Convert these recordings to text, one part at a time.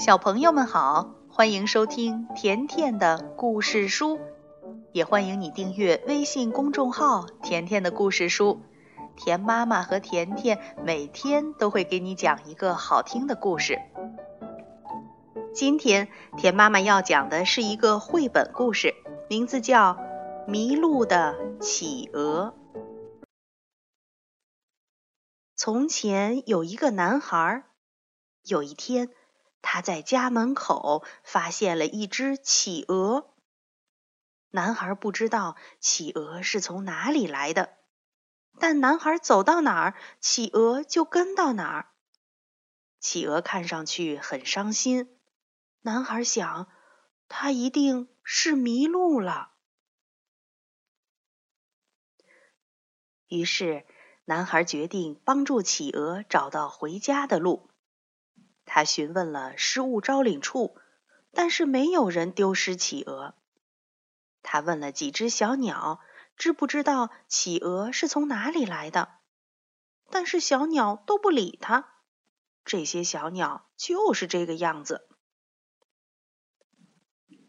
小朋友们好，欢迎收听甜甜的故事书，也欢迎你订阅微信公众号“甜甜的故事书”。甜妈妈和甜甜每天都会给你讲一个好听的故事。今天甜妈妈要讲的是一个绘本故事，名字叫《迷路的企鹅》。从前有一个男孩，有一天。他在家门口发现了一只企鹅。男孩不知道企鹅是从哪里来的，但男孩走到哪儿，企鹅就跟到哪儿。企鹅看上去很伤心。男孩想，他一定是迷路了。于是，男孩决定帮助企鹅找到回家的路。他询问了失物招领处，但是没有人丢失企鹅。他问了几只小鸟，知不知道企鹅是从哪里来的？但是小鸟都不理他。这些小鸟就是这个样子。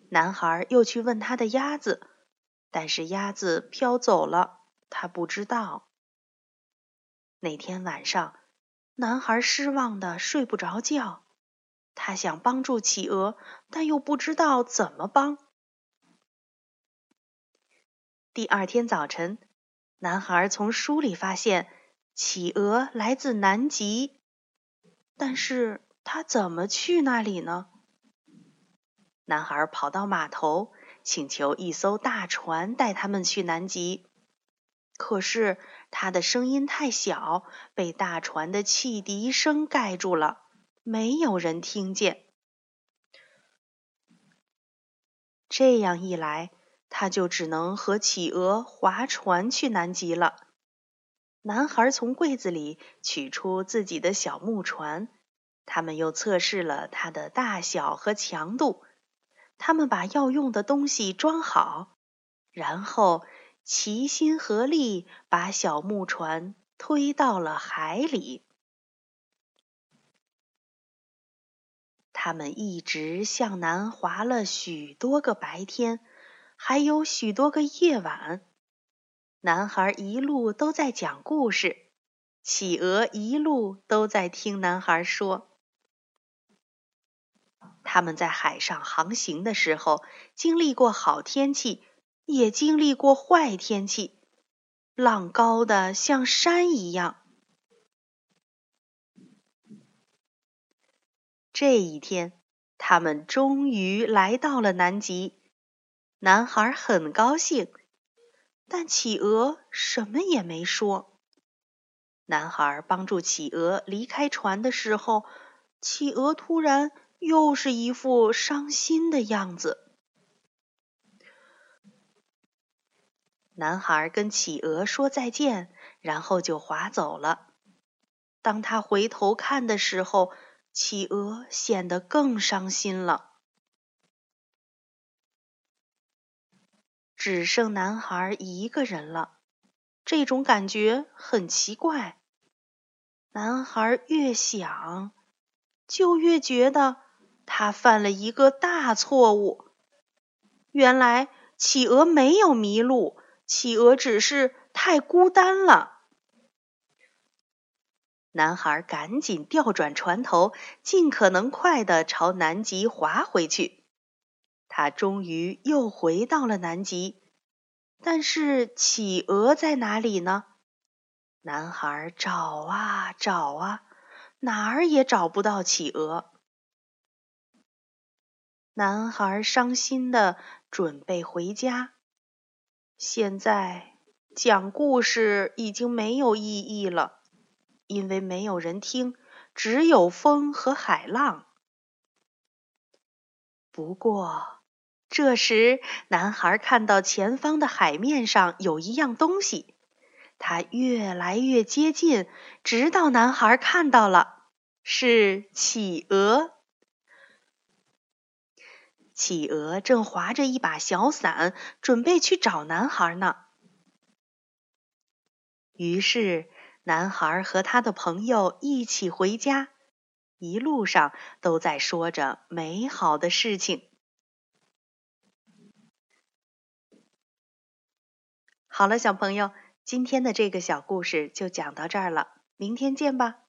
男孩又去问他的鸭子，但是鸭子飘走了，他不知道。那天晚上。男孩失望的睡不着觉，他想帮助企鹅，但又不知道怎么帮。第二天早晨，男孩从书里发现企鹅来自南极，但是他怎么去那里呢？男孩跑到码头，请求一艘大船带他们去南极。可是他的声音太小，被大船的汽笛声盖住了，没有人听见。这样一来，他就只能和企鹅划船去南极了。男孩从柜子里取出自己的小木船，他们又测试了它的大小和强度。他们把要用的东西装好，然后。齐心合力，把小木船推到了海里。他们一直向南划了许多个白天，还有许多个夜晚。男孩一路都在讲故事，企鹅一路都在听男孩说。他们在海上航行的时候，经历过好天气。也经历过坏天气，浪高的像山一样。这一天，他们终于来到了南极。男孩很高兴，但企鹅什么也没说。男孩帮助企鹅离开船的时候，企鹅突然又是一副伤心的样子。男孩跟企鹅说再见，然后就划走了。当他回头看的时候，企鹅显得更伤心了。只剩男孩一个人了，这种感觉很奇怪。男孩越想，就越觉得他犯了一个大错误。原来，企鹅没有迷路。企鹅只是太孤单了。男孩赶紧调转船头，尽可能快的朝南极划回去。他终于又回到了南极，但是企鹅在哪里呢？男孩找啊找啊，哪儿也找不到企鹅。男孩伤心的准备回家。现在讲故事已经没有意义了，因为没有人听，只有风和海浪。不过，这时男孩看到前方的海面上有一样东西，它越来越接近，直到男孩看到了，是企鹅。企鹅正划着一把小伞，准备去找男孩呢。于是，男孩和他的朋友一起回家。一路上都在说着美好的事情。好了，小朋友，今天的这个小故事就讲到这儿了，明天见吧。